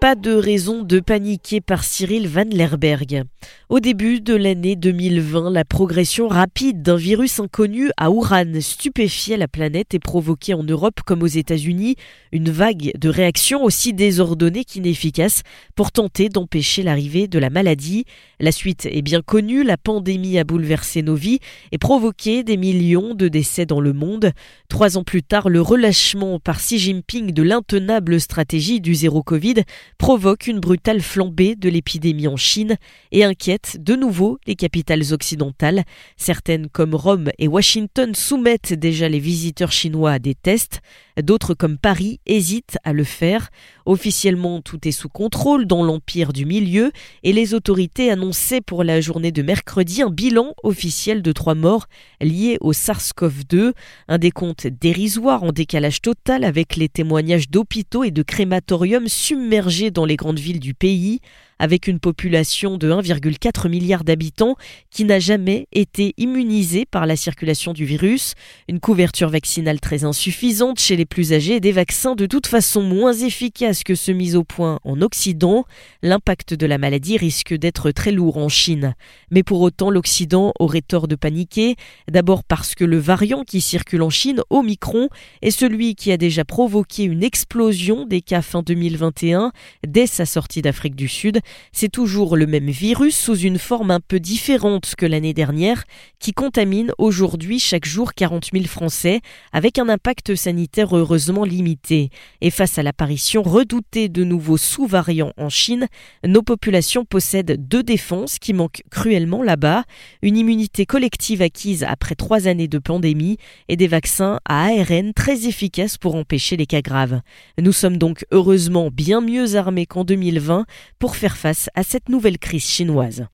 Pas de raison de paniquer par Cyril Van Lerberg. Au début de l'année 2020, la progression rapide d'un virus inconnu à Wuhan stupéfiait la planète et provoquait en Europe comme aux États-Unis une vague de réactions aussi désordonnées qu'inefficaces pour tenter d'empêcher l'arrivée de la maladie. La suite est bien connue, la pandémie a bouleversé nos vies et provoqué des millions de décès dans le monde. Trois ans plus tard, le relâchement par Xi Jinping de l'intenable stratégie du zéro Covid provoque une brutale flambée de l'épidémie en Chine et inquiète de nouveau les capitales occidentales. Certaines comme Rome et Washington soumettent déjà les visiteurs chinois à des tests, d'autres comme Paris hésitent à le faire. Officiellement, tout est sous contrôle dans l'empire du milieu et les autorités annonçaient pour la journée de mercredi un bilan officiel de trois morts liés au SARS-CoV-2, un décompte dérisoire en décalage total avec les témoignages d'hôpitaux et de crématoriums submergés dans les grandes villes du pays avec une population de 1,4 milliard d'habitants qui n'a jamais été immunisée par la circulation du virus, une couverture vaccinale très insuffisante chez les plus âgés des vaccins de toute façon moins efficaces que ceux mis au point en Occident, l'impact de la maladie risque d'être très lourd en Chine. Mais pour autant, l'Occident aurait tort de paniquer, d'abord parce que le variant qui circule en Chine, Omicron, est celui qui a déjà provoqué une explosion des cas fin 2021 dès sa sortie d'Afrique du Sud c'est toujours le même virus sous une forme un peu différente que l'année dernière qui contamine aujourd'hui chaque jour 40 000 Français avec un impact sanitaire heureusement limité. Et face à l'apparition redoutée de nouveaux sous-variants en Chine, nos populations possèdent deux défenses qui manquent cruellement là-bas, une immunité collective acquise après trois années de pandémie et des vaccins à ARN très efficaces pour empêcher les cas graves. Nous sommes donc heureusement bien mieux armés qu'en 2020 pour faire face à cette nouvelle crise chinoise.